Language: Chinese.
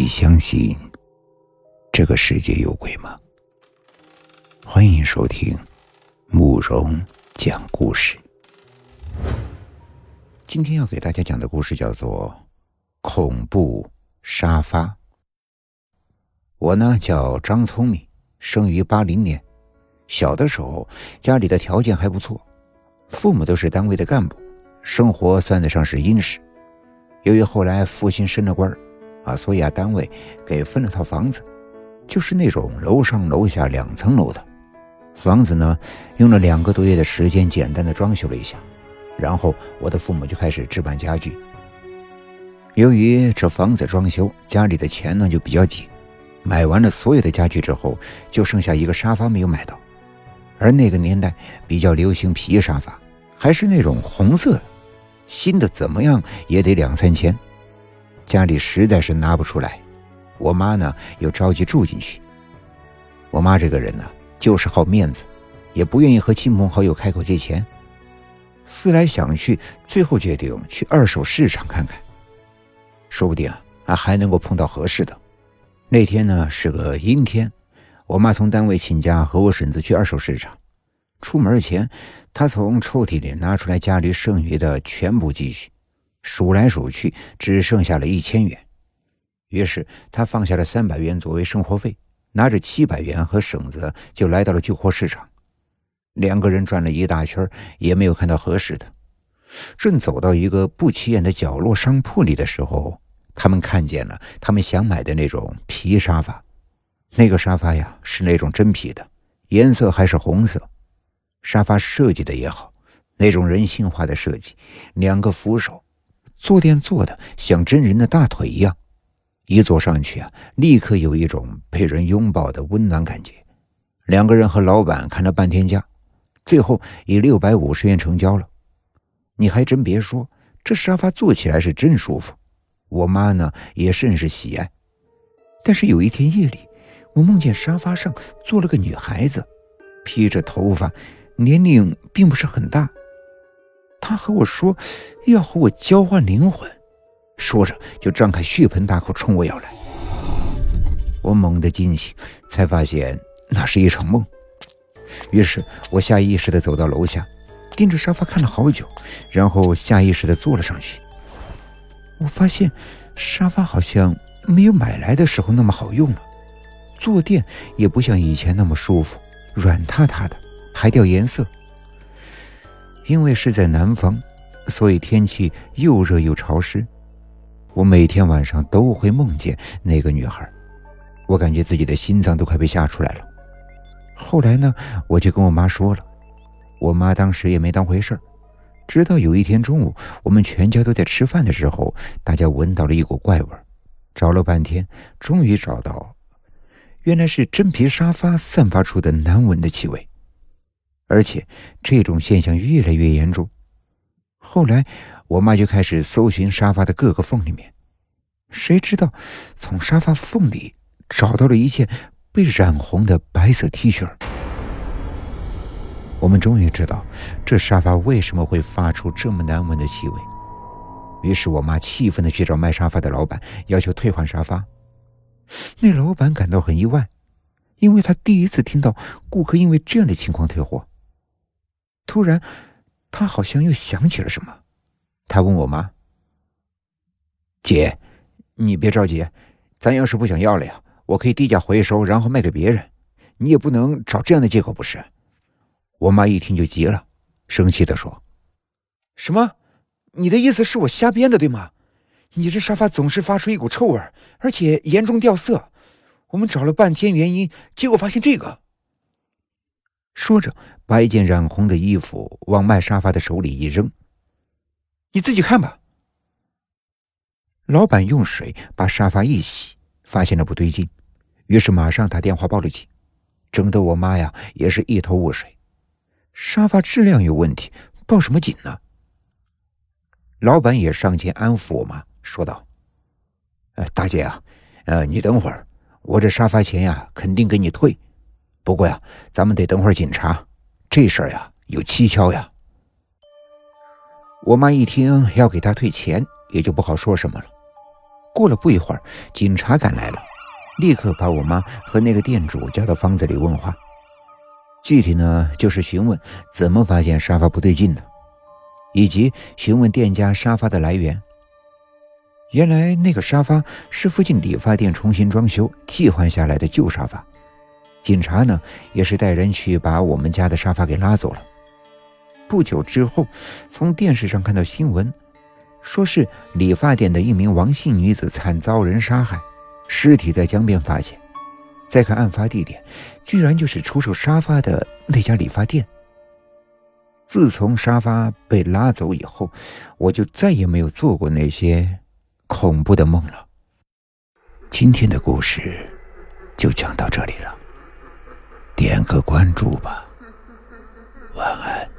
你相信这个世界有鬼吗？欢迎收听慕容讲故事。今天要给大家讲的故事叫做《恐怖沙发》。我呢叫张聪明，生于八零年。小的时候家里的条件还不错，父母都是单位的干部，生活算得上是殷实。由于后来父亲升了官啊，所以啊单位给分了套房子，就是那种楼上楼下两层楼的房子呢。用了两个多月的时间，简单的装修了一下，然后我的父母就开始置办家具。由于这房子装修，家里的钱呢就比较紧，买完了所有的家具之后，就剩下一个沙发没有买到。而那个年代比较流行皮沙发，还是那种红色的，新的怎么样也得两三千，家里实在是拿不出来。我妈呢又着急住进去。我妈这个人呢就是好面子，也不愿意和亲朋好友开口借钱。思来想去，最后决定去二手市场看看，说不定啊还能够碰到合适的。那天呢是个阴天。我妈从单位请假，和我婶子去二手市场。出门前，她从抽屉里拿出来家里剩余的全部积蓄，数来数去，只剩下了一千元。于是，他放下了三百元作为生活费，拿着七百元和绳子就来到了旧货市场。两个人转了一大圈，也没有看到合适的。正走到一个不起眼的角落商铺里的时候，他们看见了他们想买的那种皮沙发。那个沙发呀，是那种真皮的，颜色还是红色。沙发设计的也好，那种人性化的设计，两个扶手，坐垫做的像真人的大腿一样，一坐上去啊，立刻有一种被人拥抱的温暖感觉。两个人和老板看了半天价，最后以六百五十元成交了。你还真别说，这沙发坐起来是真舒服，我妈呢也甚是喜爱。但是有一天夜里。我梦见沙发上坐了个女孩子，披着头发，年龄并不是很大。他和我说要和我交换灵魂，说着就张开血盆大口冲我咬来。我猛地惊醒，才发现那是一场梦。于是我下意识地走到楼下，盯着沙发看了好久，然后下意识地坐了上去。我发现沙发好像没有买来的时候那么好用了。坐垫也不像以前那么舒服，软塌塌的，还掉颜色。因为是在南方，所以天气又热又潮湿。我每天晚上都会梦见那个女孩，我感觉自己的心脏都快被吓出来了。后来呢，我就跟我妈说了，我妈当时也没当回事直到有一天中午，我们全家都在吃饭的时候，大家闻到了一股怪味找了半天，终于找到。原来是真皮沙发散发出的难闻的气味，而且这种现象越来越严重。后来，我妈就开始搜寻沙发的各个缝里面，谁知道从沙发缝里找到了一件被染红的白色 T 恤。我们终于知道这沙发为什么会发出这么难闻的气味。于是我妈气愤的去找卖沙发的老板，要求退换沙发。那老板感到很意外，因为他第一次听到顾客因为这样的情况退货。突然，他好像又想起了什么，他问我妈：“姐，你别着急，咱要是不想要了呀，我可以低价回收，然后卖给别人。你也不能找这样的借口，不是？”我妈一听就急了，生气的说：“什么？你的意思是我瞎编的，对吗？”你这沙发总是发出一股臭味，而且严重掉色。我们找了半天原因，结果发现这个。说着，把一件染红的衣服往卖沙发的手里一扔：“你自己看吧。”老板用水把沙发一洗，发现了不对劲，于是马上打电话报了警，整得我妈呀也是一头雾水。沙发质量有问题，报什么警呢？老板也上前安抚我妈。说道：“呃，大姐啊，呃，你等会儿，我这沙发钱呀，肯定给你退。不过呀，咱们得等会儿警察，这事儿呀有蹊跷呀。”我妈一听要给他退钱，也就不好说什么了。过了不一会儿，警察赶来了，立刻把我妈和那个店主叫到房子里问话。具体呢，就是询问怎么发现沙发不对劲的，以及询问店家沙发的来源。原来那个沙发是附近理发店重新装修替换下来的旧沙发。警察呢，也是带人去把我们家的沙发给拉走了。不久之后，从电视上看到新闻，说是理发店的一名王姓女子惨遭人杀害，尸体在江边发现。再看案发地点，居然就是出售沙发的那家理发店。自从沙发被拉走以后，我就再也没有做过那些恐怖的梦了。今天的故事就讲到这里了，点个关注吧，晚安。